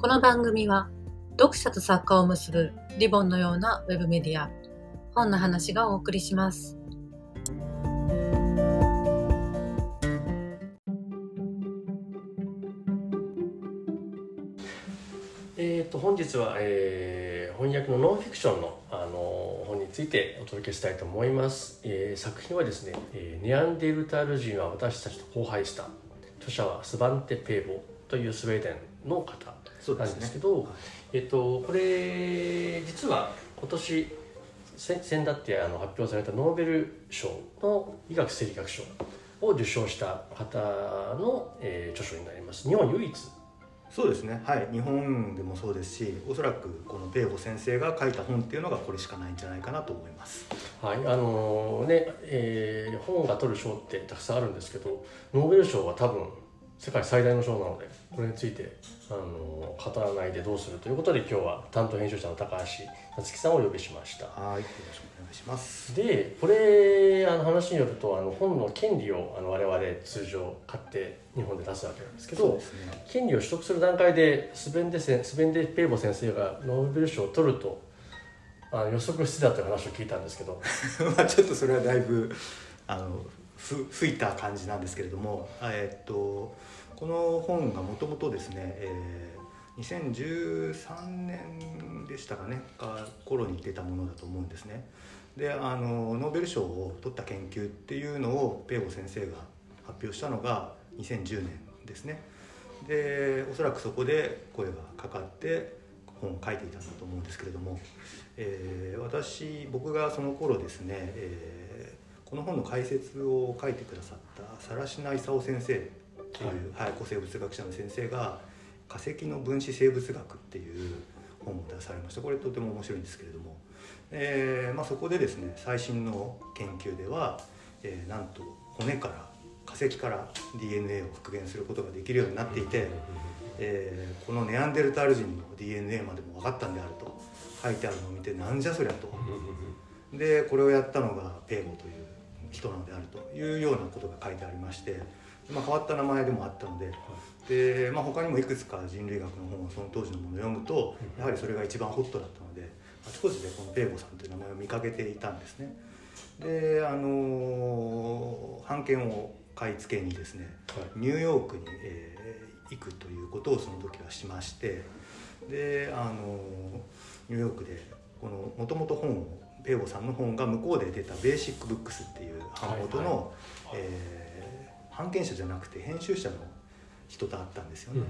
この番組は読者と作家を結ぶリボンのようなウェブメディア本の話がお送りします。えー、と本日は、えー翻訳のノンフィクションの、あの本についてお届けしたいと思います、えー作品はですね、えーネアンデルタール人は私たちと荒廃した」著者はスバンテ・ペーボというスウェーデンの方なんそうですね。ですけどえっと、これ実は今年せ先だってあの発表されたノーベル賞の医学生理学賞を受賞した方の、えー著書になります。日本唯一。そうですね。はい。日本でもそうですしおそらくこのペーボ先生が書いた本っていうのがこれしかないんじゃないかなと思います。はい。あのねえー本が取る賞ってたくさんあるんですけどノーベル賞は多分世界最大の賞なのでこれについてあの語らないでどうするということで今日は担当編集者の高橋夏樹さんをお呼びしました。はいよろしくお願いします。でこれあの話によるとあの本の権利をあの我々通常買って日本で出すわけなんですけどね。権利を取得する段階でスベンデセンスベンデ・ペーボ先生がノーベル賞を取るとあの予測してたという話を聞いたんですけど。まあちょっとそれはだいぶあのふ吹いた感じなんですけれどもあえっとこの本がもともとですね、えー2013年でしたかねか頃に出たものだと思うんですね。であのノーベル賞を取った研究っていうのをペーボ先生が発表したのが2010年ですね。でおそらくそこで声がかかって本を書いていたんだと思うんですけれども、えー私僕がその頃ですね、えーこの本の解説を書いてくださった更科勲先生という、はい。古生物学者の先生が「化石の分子生物学」っていう本を出されました。これとても面白いんですけれども、えーまあ、そこでですね最新の研究では、えーなんと骨から化石から DNA を復元することができるようになっていて、えーこのネアンデルタール人の DNA までも分かったんであると。書いてあるのを見てなんじゃそりゃと。でこれをやったのがペーボという人なのであるというようなことが書いてありまして、まあ、変わった名前でもあったのでで、まあ、他にもいくつか人類学の本をその当時のものを読むとやはりそれが一番ホットだったのであちこちでこのペーボさんという名前を見かけていたんですね。であの版権を買い付けにですねニューヨークに、えー行くということをその時はしましてであのニューヨークでこのもともと本をペーボさんの本が向こうで出た「ベーシックブックス」っていう版元の、えー版権者じゃなくて編集者の人と会ったんですよね。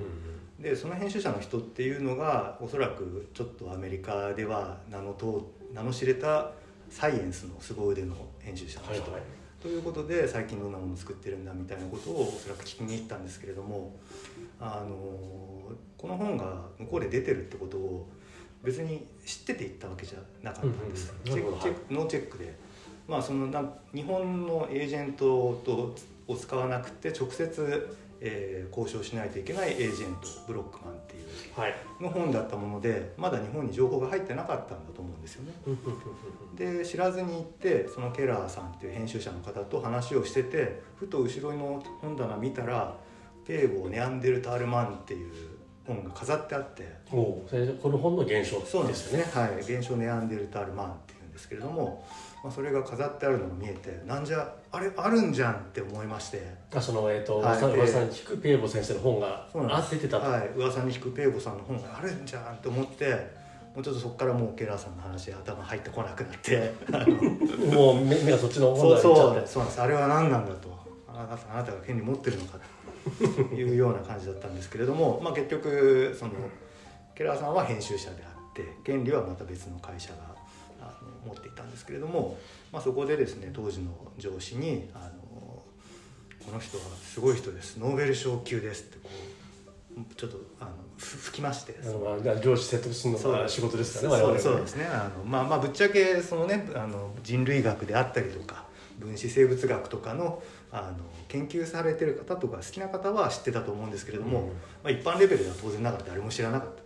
でその編集者の人っていうのがおそらくちょっとアメリカでは名のと名の知れたサイエンスの凄腕の編集者の人、ということで最近どんなものを作ってるんだみたいなことをおそらく聞きに行ったんですけれどもあのこの本が向こうで出てるってことを別に知ってて行ったわけじゃなかったんです、うんうんうんなるほどチェックチェックノーチェックで、まあ、そのな日本のエージェントとを使わなくて直接、えー交渉しないといけないエージェントブロックマンっていうはい。の本だったものでまだ日本に情報が入ってなかったんだと思うんですよね。で知らずに行ってそのケラーさんっていう編集者の方と話をしててふと後ろの本棚見たら「ペーボー・ネアンデルタールマン」っていう本が飾ってあっておうそれでこの本の現象でよね。ですすね。はい。現象ネアンデルタールマンっていうんですけれども、まあ、それが飾ってあるのが見えてなんじゃあれあるんじゃんって思いまして。あそのえっ、とはい。噂噂に聞くペーボ先生の本があてたと、はい。噂に聞くペーボさんの本があるんじゃんって思ってもうちょっとそこからもうケラーさんの話頭入ってこなくなって。もう目目がそっちのそう本題に行っちゃって。そうそう。なんです。あれは何なんだと。あなたあなたが権利持ってるのかというような感じだったんですけれども、まあ、結局そのケラーさんは編集者であって権利はまた別の会社が持っていたんですけれども、まあ、そこでですね当時の上司にあの「この人はすごい人です。ノーベル賞級です」ってこうちょっとあのふ吹きまして。上司説得するのが仕事ですからね。そうですね。あの、まあ、まあぶっちゃけそのねあの人類学であったりとか分子生物学とかのあの研究されてる方とか好きな方は知ってたと思うんですけれども、うん。まあ、一般レベルでは当然ながら誰も知らなかった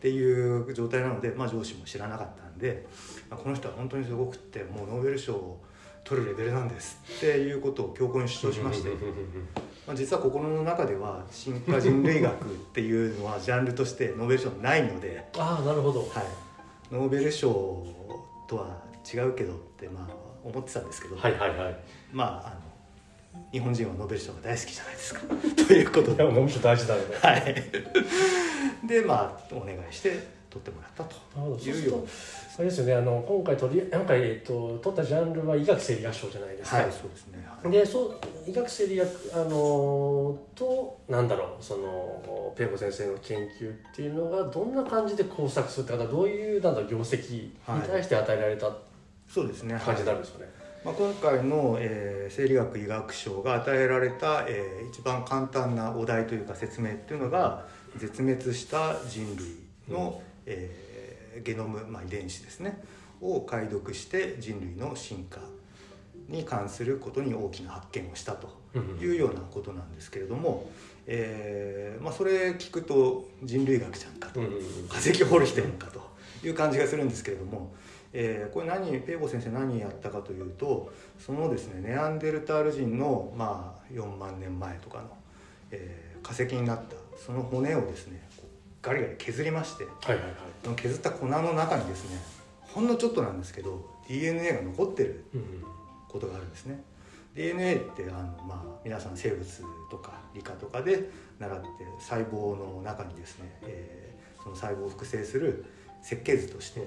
っていう状態なので、まあ、上司も知らなかったんで、まあ、この人は本当にすごくってもうノーベル賞を取るレベルなんですっていうことを強硬に主張しまして。ま まあ、実は心の中では進化人類学っていうのはジャンルとしてノーベル賞ないので、ああなるほど。はい、ノーベル賞とは違うけどってまあ思ってたんですけど、はいはいはい。まああの日本人はノーベル賞が大好きじゃないですか。ということで、いやもうむしろ大事だよね。はい、でまあお願いして取ってもらったというようあれですよね。あの今回取り今回、えっと、取ったジャンルは医学生理学賞じゃないですか、はいそうですね、はい。でそう医学生理学あのとなんだろうそのペーボ先生の研究っていうのがどんな感じで工作するって方どういうなんだ業績に対して与えられたそうですね。感じになるんですかね、まあ、今回の、えー生理学医学賞が与えられた、えー一番簡単なお題というか説明っていうのが絶滅した人類の、えーゲノム、まあ、遺伝子ですねを解読して人類の進化に関することに大きな発見をしたとうんいうようなことなんですけれども、えーまあ、それ聞くと人類学じゃんかと化石掘る人やんかという感じがするんですけれども、えーこれ何ペーボ先生何やったかというとそのですねネアンデルタール人の、まあ、4万年前とかの、えー化石になったその骨をですねガリガリ削りましてはいはいはい。その削った粉の中にですねほんのちょっとなんですけど DNA が残ってるうんうん。ことがあるんですね。DNA ってあの、まあ、皆さん生物とか理科とかで習って細胞の中にですね、えーその細胞を複製する設計図として、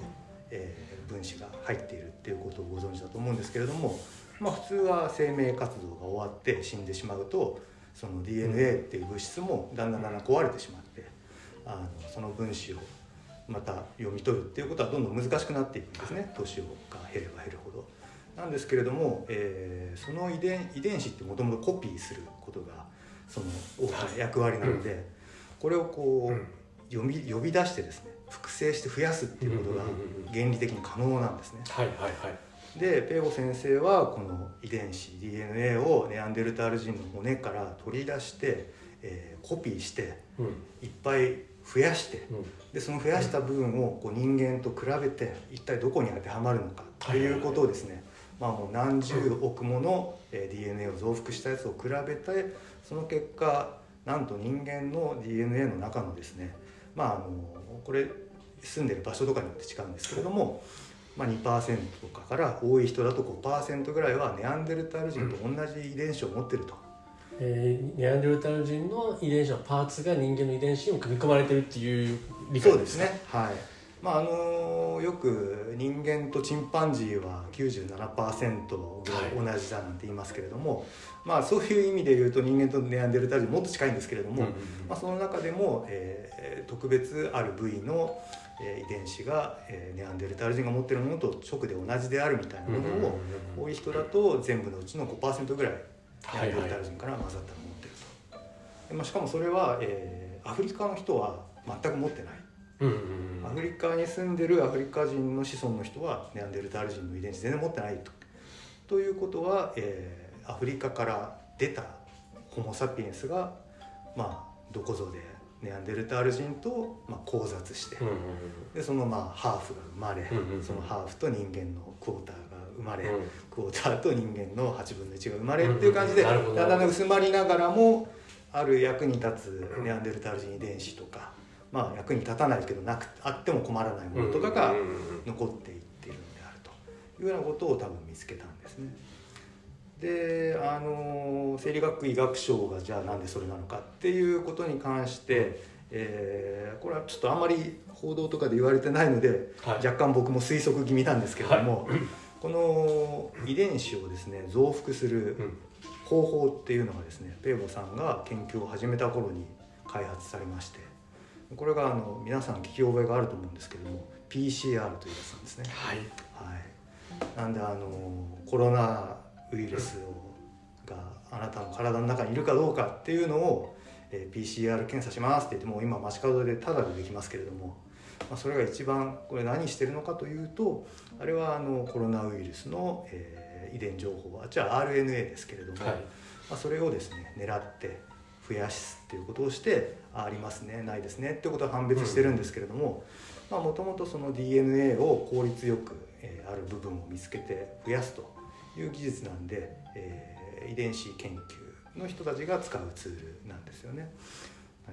えー分子が入っているっていうことをご存知だと思うんですけれども、まあ、普通は生命活動が終わって死んでしまうとその DNA っていう物質もだんだんだんだん壊れてしまってあのその分子をまた読み取るっていうことはどんどん難しくなっていくんですね年をが減れば減るほど。なんですけれども、えーその遺伝遺伝子ってもともとコピーすることがその大きな役割なので、これをこう、呼び出してですね複製して増やすっていうことが原理的に可能なんですね。はいはいはい。でペーゴ先生はこの遺伝子 DNA をネアンデルタール人の骨から取り出して、えーコピーしてうん。いっぱい増やしてうん。でその増やした部分をこう人間と比べて一体どこに当てはまるのかということをですね、まあ、もう何十億ものえー DNA を増幅したやつを比べてその結果なんと人間の DNA の中のですねまああのこれ住んでる場所とかによって違うんですけれども、まあ、2%とかから多い人だと5%ぐらいはネアンデルタール人と同じ遺伝子を持ってると。えーネアンデルタール人の遺伝子のパーツが人間の遺伝子にも組み込まれてるっていう理解そうですね。はい。まああのよく人間とチンパンジーは97%が同じだなんて言いますけれども、まあそういう意味で言うと人間とネアンデルタール人もっと近いんですけれども、まあ、その中でも、えー特別ある部位の、えー遺伝子が、えーネアンデルタール人が持ってるものと直で同じであるみたいなものを、多い人だと全部のうちの5%ぐらいネアンデルタール人から混ざったのを持ってると、でまあ、しかもそれは、えーアフリカの人は全く持ってない。うんうんうん。アフリカに住んでるアフリカ人の子孫の人はネアンデルタール人の遺伝子全然持ってないと。ということは、えーアフリカから出たホモ・サピエンスが、まあ、どこぞでネアンデルタール人と、まあ、交雑して、でその、まあ、ハーフが生まれ、そのハーフと人間のクォーターが生まれ、うん。クォーターと人間の8分の1が生まれっていう感じで、だんだん薄まりながらもある役に立つネアンデルタール人遺伝子とか、まあ、役に立たないけどなくあっても困らないものとかが残っていっているのであるというようなことを多分見つけたんですね。であの生理学医学賞がじゃあなんでそれなのかっていうことに関して、えーこれはちょっとあんまり報道とかで言われてないので、はい。若干僕も推測気味なんですけれども、この遺伝子をですね増幅するうん。方法っていうのがですねペーボさんが研究を始めた頃に開発されましてこれがあの皆さん聞き覚えがあると思うんですけれども PCR というやつなんですね。はい。はい、なんであのコロナウイルスをがあなたの体の中にいるかどうかっていうのを、えー PCR 検査しますって言ってもう今街角でタダでできますけれども、まあ、それが一番これ何してるのかというとあれはあのコロナウイルスの、えー遺伝情報はじゃあ RNA ですけれども、はい。まあ、それをですね狙って増やすっていうことをしてあありますねないですねっていうことは判別してるんですけれどももともとその DNA を効率よく、えーある部分を見つけて増やすという技術なんで、えー遺伝子研究の人たちが使うツールなんですよね。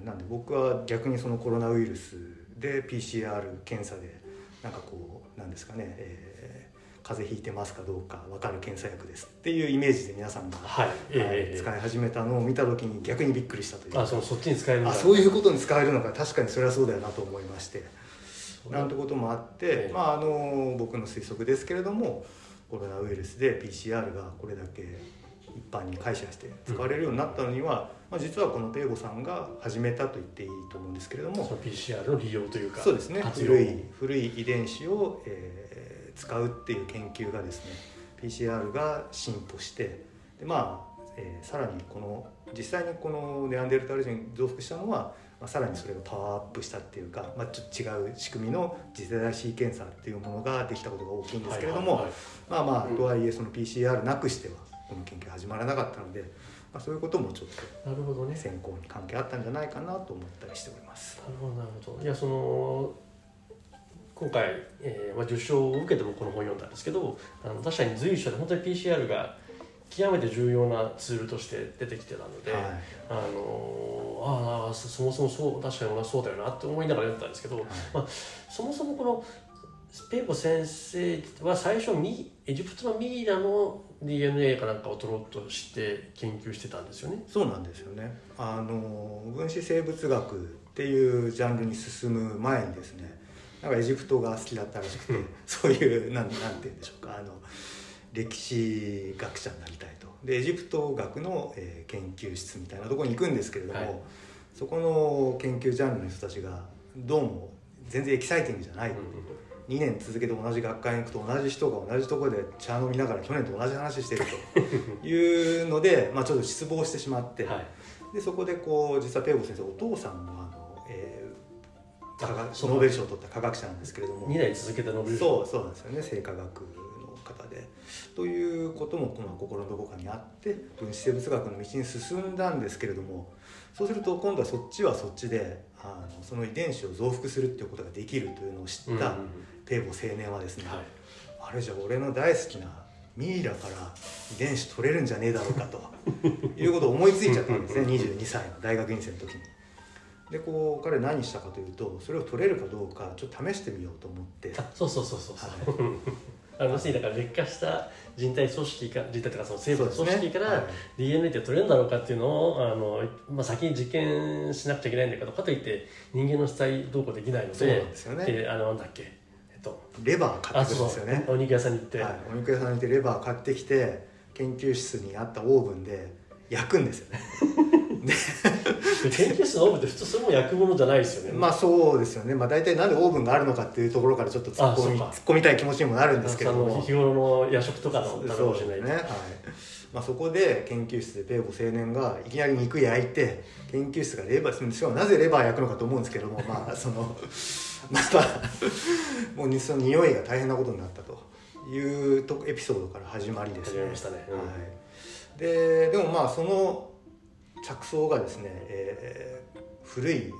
なんで僕は逆にそのコロナウイルスで PCR 検査でなんかこうなんですかね、えー、風邪ひいてますかどうか分かる検査薬ですっていうイメージで皆さんが、はいえー、使い始めたのを見た時に逆にびっくりしたというあそそっちに使えるあそういうことに使えるのか。確かにそれはそうだよなと思いまして。なんてこともあって、えー、まあ、あの僕の推測ですけれどもコロナウイルスで PCR がこれだけ一般に解釈して使われるようになったのには、まあ、実はこのペーボさんが始めたと言っていいと思うんですけれどもその PCR の利用というかそうですね。古い古い遺伝子を、えー、使うっていう研究がですね PCR が進歩してでまあ、えー、さらにこの実際にこのネアンデルタール人増幅したのは、まあ、さらにそれがパワーアップしたっていうか、まあ、ちょっと違う仕組みの次世代シーケンサーっていうものができたことが大きいんですけれども、まあまあとはいえその PCR なくしてはこの研究始まらなかったので、まあ、そういうこともちょっとなるほどね。選考に関係あったんじゃないかなと思ったりしております。なるほどなるほど。いやその今回、えーまあ、受賞を受けてもこの本読んだんですけどあの確かに随所で本当に PCR が極めて重要なツールとして出てきてたので、はい、あのあそもそもそう確かに俺はそうだよなって思いながら読んだんですけど、はい、まあ、そもそもこのペーボ先生は最初エジプトのミイラの DNA かなんかを取ろうとして研究してたんですよね。そうなんですよね。あの分子生物学っていうジャンルに進む前にですねなんかエジプトが好きだったらしくてそういうなんなんて言うんでしょうか。あの歴史学者になりたいと。でエジプト学の、えー、研究室みたいなところに行くんですけれども、はい、そこの研究ジャンルの人たちがどうも全然エキサイティングじゃない、う。ん2年続けて同じ学会に行くと同じ人が同じところで茶飲みながら去年と同じ話してると。いうので、まあ、ちょっと失望してしまって、はい、でそこでこう実はペーボ先生お父さんもあの、えー、科学ノーベル賞を取った科学者なんですけれども。2年続けてノーベル賞。そうそうなんですよね。生化学の方で。ということもこの心のどこかにあって分子生物学の道に進んだんですけれどもそうすると今度はそっちはそっちであのその遺伝子を増幅するっていうことができるというのを知った、うんうんペーボ青年はですね、はい、あれじゃ俺の大好きなミイラから遺伝子取れるんじゃねえだろうかということを思いついちゃったんですね22歳の大学院生の時に。でこう彼何したかというとそれを取れるかどうかちょっと試してみようと思って。そうそうそうそうそう、はい、あの要するにだから劣化した人体組織か人体とかその生物組織から DNA って取れるんだろうかっていうのをあの、まあ、先に実験しなくちゃいけないんだけどかといって人間の死体どうこうできないのでそうなんですよね。あのなんだっけ？と。レバー買ってくるんですよね。お肉屋さんに行って、はい、お肉屋さんに行ってレバー買ってきて研究室にあったオーブンで焼くんですよね研究室のオーブンって普通それも焼くものじゃないですよね。まあそうですよね、まあ、大体なんでオーブンがあるのかっていうところからちょっと突っ込み突っ込みたい気持ちにもなるんですけども。日頃の夜食とかの食べもしれないね、はい。まあ、そこで研究室でペーボ青年がいきなり肉焼いて研究室がレバーしかもなぜレバー焼くのかと思うんですけども まあその またもうその匂いが大変なことになったというとエピソードから始まりですね。ね。うん、はい、ででもまあその着想がですね、えー、古い、えー、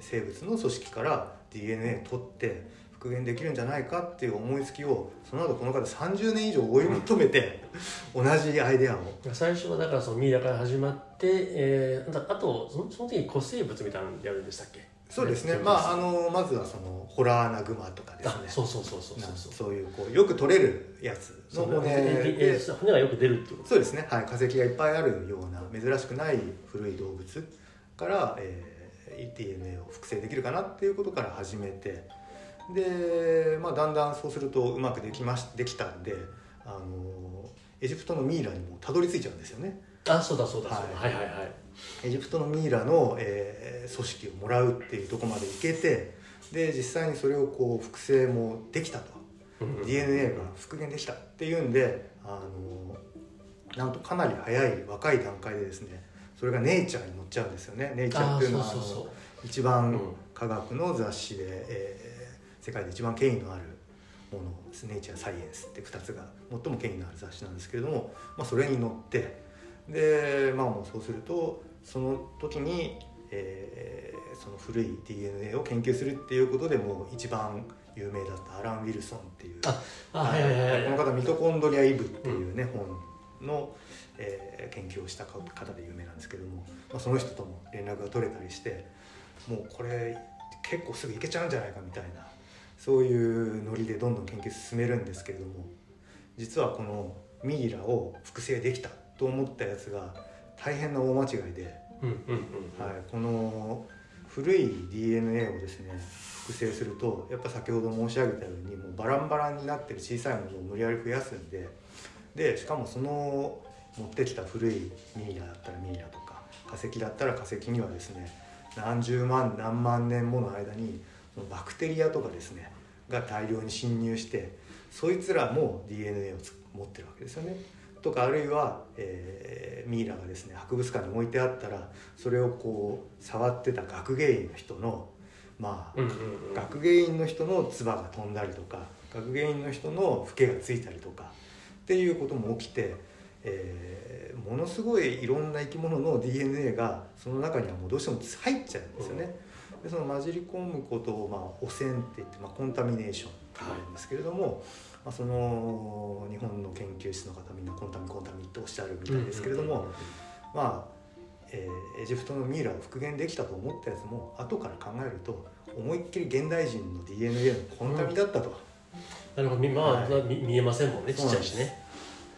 生物の組織から DNA 取って復元できるんじゃないかっていう思いつきをその後この方30年以上追い求めて同じアイデアを。最初はだからそのミイラから始まって、えー、あとそのその時に古生物みたいなのやるんでしたっけ？そうですね。まああのまずはそのホラーナグマとかですね。そうそうそうそうそうそう。いうこうよく取れるやつ。の骨で骨がよく出るってことそうですねはい化石がいっぱいあるような珍しくない古い動物から、えー、DNA を複製できるかなっていうことから始めてで、まあ、だんだんそうするとうまくできましできたんであのエジプトのミイラにもたどり着いちゃうんですよねあそうだそうだ、はい、はいはいはい。エジプトのミイラの、えー、組織をもらうっていうとこまで行けてで実際にそれをこう複製もできたと、DNA が復元できたっていうんであのなんとかなり早い若い段階でですねそれが「ネイチャー」に載っちゃうんですよね。ネイチャーっていうのは一番科学の雑誌で、えー、世界で一番権威のあるものです。ネイチャーサイエンスって2つが最も権威のある雑誌なんですけれども、まあ、それに載ってでまあもうそうするとその時に、えー、その古い DNA を研究するっていうことでも一番有名だったアラン・ウィルソンっていうこの方「ミトコンドリア・イブ」っていうね、うん、本の、えー研究をした方で有名なんですけども、まあ、その人とも連絡が取れたりしてもうこれ結構すぐいけちゃうんじゃないかみたいなそういうノリでどんどん研究進めるんですけれども実はこのミイラを複製できたと思ったやつが大変な大間違いで。はい、この古い DNA をですね複製するとやっぱ先ほど申し上げたようにもうバランバランになってる小さいものを無理やり増やすんででしかもその持ってきた古いミイラだったらミイラとか化石だったら化石にはですね何十万何万年もの間にそのバクテリアとかですねが大量に侵入してそいつらも DNA をつ持ってるわけですよね。とかあるいは、えーミイラがですね博物館に置いてあったらそれをこう触ってた学芸員の人のまあ、うんうんうん学芸員の人の唾が飛んだりとか学芸員の人のフケがついたりとかっていうことも起きて、えーものすごいいろんな生き物の DNA がその中にはもうどうしても入っちゃうんですよね。でその混じり込むことを、まあ、汚染って言って、まあ、コンタミネーションって言われるんですけれども、まあ、その日本の研究室の方みんなコンタミコンタミっておっしゃるみたいですけれども、まあ、えーエジプトのミイラを復元できたと思ったやつも後から考えると思いっきり現代人の DNA のコンタミだったと、なるほど。みまあ、はい。見見えませんもんねちっちゃいしね。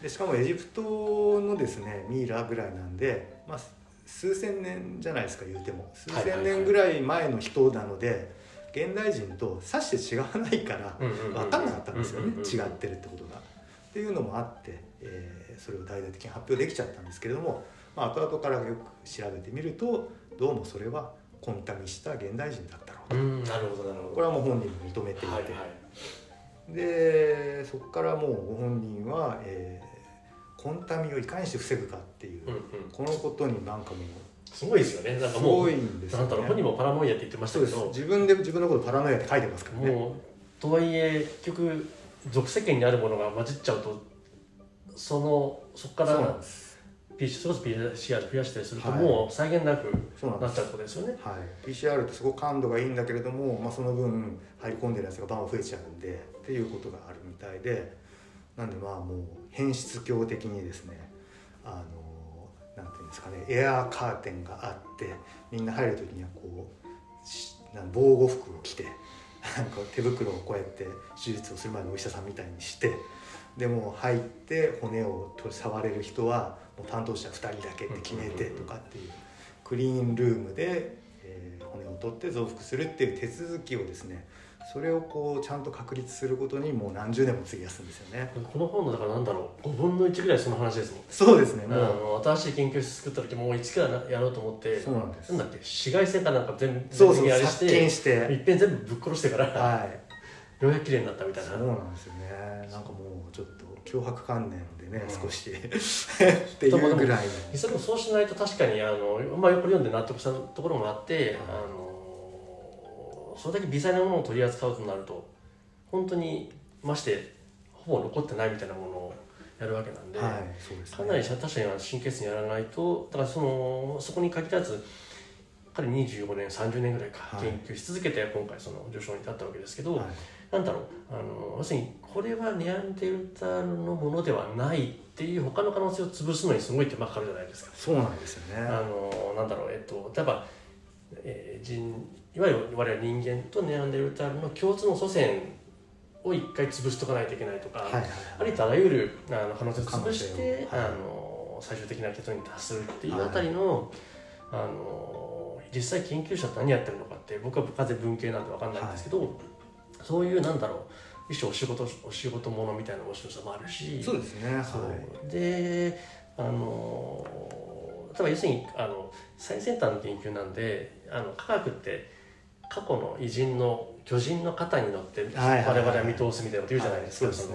でしかもエジプトのですねミイラぐらいなんで、まあ、数千年じゃないですか言うても。数千年ぐらい前の人なので現代人とさして違わないから分かんなかったんですよね。違ってるってことが。っていうのもあって、えーそれを大々的に発表できちゃったんですけれども、まあ、後々からよく調べてみるとどうもそれはコンタミした現代人だったろうと。うんなるほどなるほど。これはもう本人も認めていて、はいはい。でそこからもうご本人は、えーコンタミをいかにして防ぐかっていう、うんうん。このことになんかもうすごいですよね。なんすかもうごいんですよなんだろう本。もパラノイアって言ってましたけど。そうです。自分で自分のことパラノイアって書いてますからね。もうとはいえ結局俗世間にあるものが混じっちゃうとそのそこかそうなんらです。れこそ PCR 増やしたりするとはい。もう際限なくそうなんですなっちゃうことですよね。はい、PCR ってすごく感度がいいんだけれども、まあ、その分入り込んでるやつがバンバン増えちゃうんでっていうことがあるみたいで。なんでまあもう変質狂的にですねあのなんていうんですかねエアーカーテンがあってみんな入る時にはこうな防護服を着てなんか手袋をこうやって手術をする前のお医者さんみたいにしてでも入って骨を取り触れる人はもう担当者2人だけって決めてとかっていうクリーンルームで、えー骨を取って増幅するっていう手続きをですねそれをこうちゃんと確立することにもう何十年も費やすんですよね。この本のだからなんだろう5分の1ぐらいその話ですもん。そうですね。もう、あの新しい研究室作った時もう一からやろうと思ってそうなんです。なんだっけ紫外線かなんか全部そうそう全部あれし殺菌てして。いっぺん全部ぶっ殺してからはい。ようやく綺麗になったみたいな。そうなんですよね。なんかもうちょっと脅迫観念でね、うん。少し。っていうぐらいの。それもそうしないと確かにあの、まあ、よく読んで納得したところもあって、あのそれだけ微細なものを取り扱うとなると本当にましてほぼ残ってないみたいなものをやるわけなんで、はいですね。かなり確かに神経質にやらないとだからそのそこに限らず彼25年30年ぐらいかはい。研究し続けて今回その受賞に至ったわけですけど、はい。なんだろうあの要するにこれはネアンデルタールのものではないっていう他の可能性を潰すのにすごい手間かかるじゃないですか。そうなんですよね。あのなんだろうえっと例えば、えー人いわゆる我々人間とネアンデルタールの共通の祖先を一回潰しとかないといけないとか、はいはいありとあらゆるあの可能性を潰して、はい。あの最終的な結論に達するっていうあたりの,、あの実際研究者って何やってるのかって僕は完全に文系なんで分かんないんですけど、そういうなんだろう一種お仕事お仕事ものみたいな面白さもあるしそうですねはい。そうであの例えば要するにあの最先端の研究なんであの科学って過去の偉人の巨人の肩に乗って我々は見通すみたいなこと言うじゃないですか、はいそ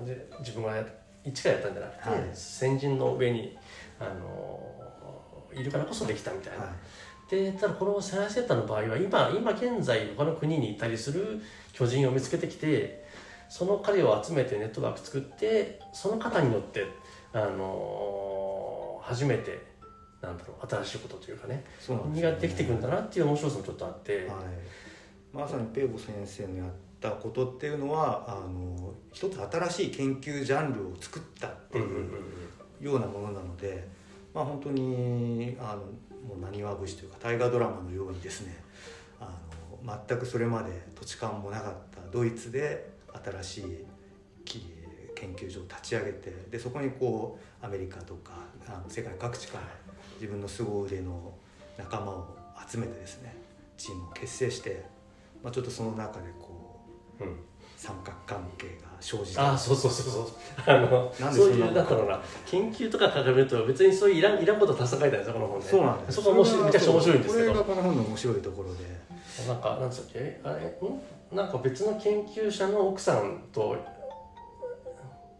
ので自分がや一からやったんじゃなくて、はい。先人の上にあのいるからこそできたみたいな。はい。でただこの最先端の場合は今今現在他の国にいたりする巨人を見つけてきてその彼を集めてネットワーク作ってその方に乗って、あの初めてなんだろう新しいことというかねそうなんですね。ができてくるんだなっていう面白さもちょっとあって、はい、まさにペーボ先生のやったことっていうのはあの一つ新しい研究ジャンルを作ったっていうようなものなので、まあ、本当にあのもう何わ節というか大河ドラマのようにですねあの全くそれまで土地勘もなかったドイツで新しい研究所を立ち上げてでそこにこうアメリカとかあの世界各地から自分の凄腕の仲間を集めてですねチームを結成して、まあ、ちょっとその中でこう、うん、三角関係が生じてあそうそうそうそう。あのそういうだったろうな。研究とか書かれると別にそういういらんいらんことたくさん書いてあるんですよこの本で。そうなんです。そこ面白いめちゃくちゃ面白いんですけど。これがこの本の面白いところで。なんかなんつったっけ？あれ？ん？なんか別の研究者の奥さんと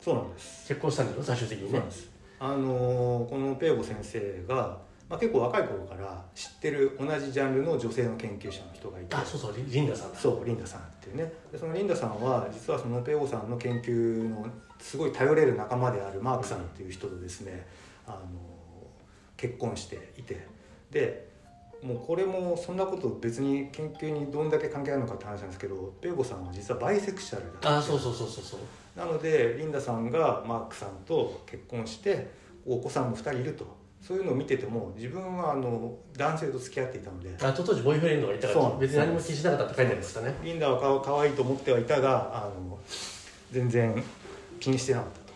そうなんです。結婚したんですよ最終的にねあのこのペーボ先生がまあ、結構若い頃から知ってる同じジャンルの女性の研究者の人がいて。あそうそうリンダさんそうリンダさんっていうね。でそのリンダさんは実はそのペオさんの研究のすごい頼れる仲間であるマークさんっていう人とですね、あの結婚していて。でもうこれもそんなこと別に研究にどんだけ関係あるのかって話なんですけどペーボさんは実はバイセクシャルだったあそうそうそうそうそうなのでリンダさんがマークさんと結婚してお子さんも2人いると。そういうのを見てても自分はあの男性と付き合っていたので。あ当時ボーイフレンドがいたから別に何も気にしなかったって書いてありましたね。リンダはかかわいいと思ってはいたがあの全然気にしてなかったと。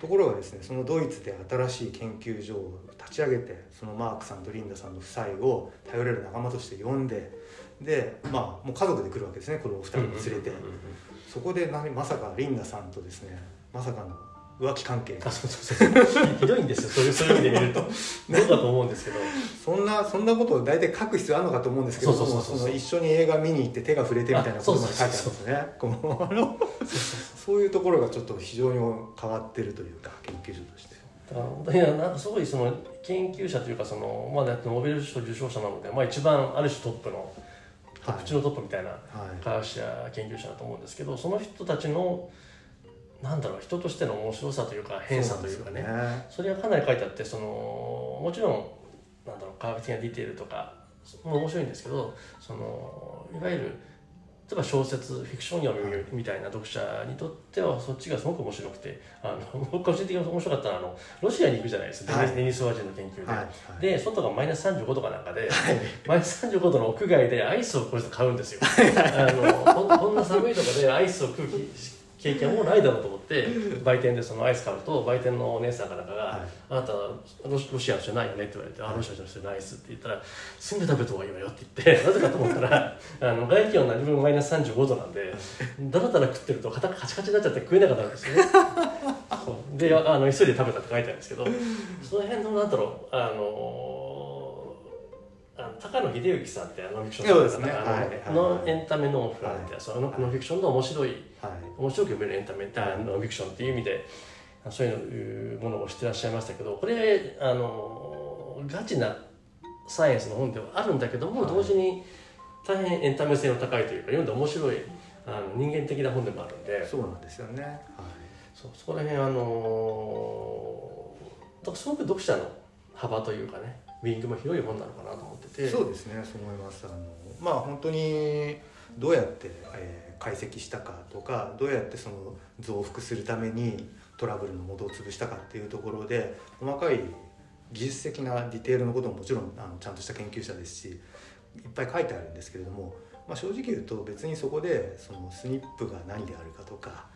ところがですねそのドイツで新しい研究所を立ち上げてそのマークさんとリンダさんの夫妻を頼れる仲間として呼んででまあもう家族で来るわけですね子供2人を連れて。そこで何まさかリンダさんとですねまさかの浮気関係。あそうそうそう。ひどいんですよそういうそういう意味で見ると。どうだと思うんですけど。そんなそんなことを大体書く必要あるのかと思うんですけど一緒に映画見に行って手が触れてみたいなことまで書いてあるんですね。そういうところがちょっと非常に変わってるというか研究所として。いやなんかすごいその研究者というかその、まあ、ノーベル賞受賞者なので、まあ、一番ある種トップのトップ中のトップみたいな科学者、研究者だと思うんですけどその人たちのなんだろう人としての面白さというか変さというかね。それはかなり書いてあってそのもちろんなんだろう科学的なディテールとかも面白いんですけどそのいわゆる例えば小説フィクション読みみたいな読者にとってはそっちがすごく面白くてあの 僕個人的に面白かったのはあのロシアに行くじゃないですか、はい、デニス・ワジンの研究で、はい。はい、で外がマイナス35度かなんかで、マイナス35度の屋外でアイスをこれ買うんですよ。あのこんな寒いとこでアイスを空気経験もないだろうと思って売店でそのアイス買うと売店のお姉さんかなんかが「はい、あなたロシアの人ないよね」って言われて「あロシアの人ないっす」って言ったら「住んで食べた方がいいわよ」って言って なぜかと思ったら あの外気温が自分マイナス35度なんでだらだら食ってると肩カチカチになっちゃって食えなかったんですよね。であの急いで食べたって書いてあるんですけどその辺のなんだろうあの高野秀幸さんってあのフィクションのですね、あの、のエンタメノンフランって、そのノンフィクションの面白い、面白く読めるエンタメノンフィクションっていう意味でそういうものをしてらっしゃいましたけどこれあのガチなサイエンスの本ではあるんだけども、同時に大変エンタメ性の高いというか読んで面白いあの人間的な本でもあるんで。そうなんですよね、はい、そうそこら辺あのすごく読者の幅というかねウィングも広い本なのかなと思ってて。そうですねそう思います。あのまあ本当にどうやって、えー、解析したかとかどうやってその増幅するためにトラブルの元を潰したかっていうところで細かい技術的なディテールのことももちろんあのちゃんとした研究者ですしいっぱい書いてあるんですけれども、まあ、正直言うと別にそこでそのスニップが何であるかとか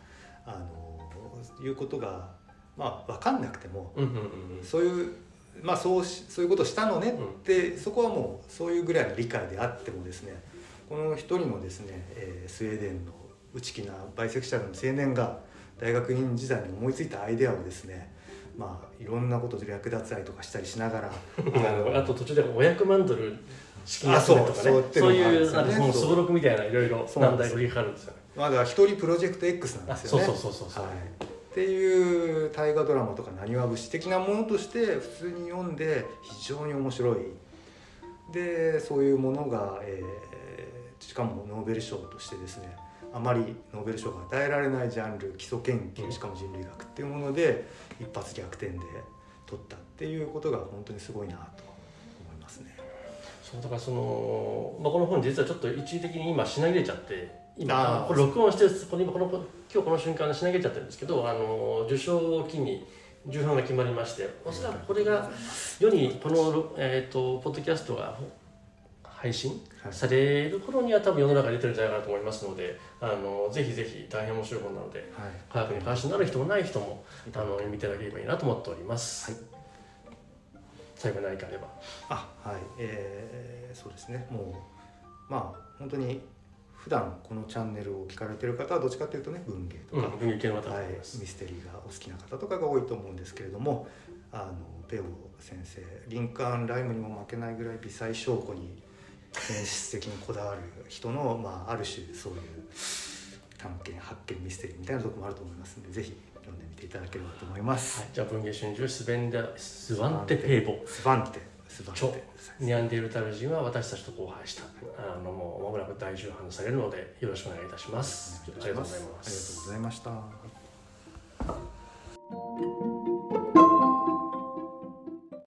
あのいうことがまあ分かんなくても、そういうまあそうしそういうことしたのねって、うん、そこはもうそういうぐらいの理解であってもですねこの一人のですね、えー、スウェーデンの内気なバイセクシャルの青年が大学院時代に思いついたアイデアをですねまあいろんなことで略奪愛とかしたりしながら あと途中で500万ドル資金集めとかねそういうなんかそのすごろくみたいないろいろ難題が振りかかるんですよね。まだ一人プロジェクト X なんですよね。そうそうそうそう、はいっていう大河ドラマとかなにわ節的なものとして普通に読んで非常に面白いでそういうものが、えー、しかもノーベル賞としてですねあまりノーベル賞が与えられないジャンル基礎研究しかも人類学っていうもので一発逆転で取ったっていうことが本当にすごいなと思いますね。そうだからその、まあ、この本実はちょっと一時的に今品切れちゃって今。これ録音してこれ今この今日この瞬間でしなげちゃってるんですけどあの受賞を機に重版が決まりましておそらくこれが世にこの、えーと、ポッドキャストが配信される頃には多分世の中に出てるんじゃないかなと思いますのであのぜひぜひ大変面白い本なので、はい、科学に関心のある人もない人もあの見ていただければいいなと思っております。はい。最後何かあれば。あはい。えー、そうですね。もうまあ本当に普段このチャンネルを聞かれてる方はどっちかというとね文芸とか、うん、文芸系の方はい、ミステリーがお好きな方とかが多いと思うんですけれどもあのペオ先生リンカーン・ライムにも負けないぐらい微細証拠に演出的にこだわる人の、まあ、ある種そういう探検発見ミステリーみたいなところもあると思いますのでぜひ読んでみていただければと思います、はい、じゃあ文芸春秋スベンダスワンテペーボ。スワンテニャンデルタル人は私たちと交配したあのもうまもなく大重版されるのでよろしくお願いいたしますありがとうございますありがとうございました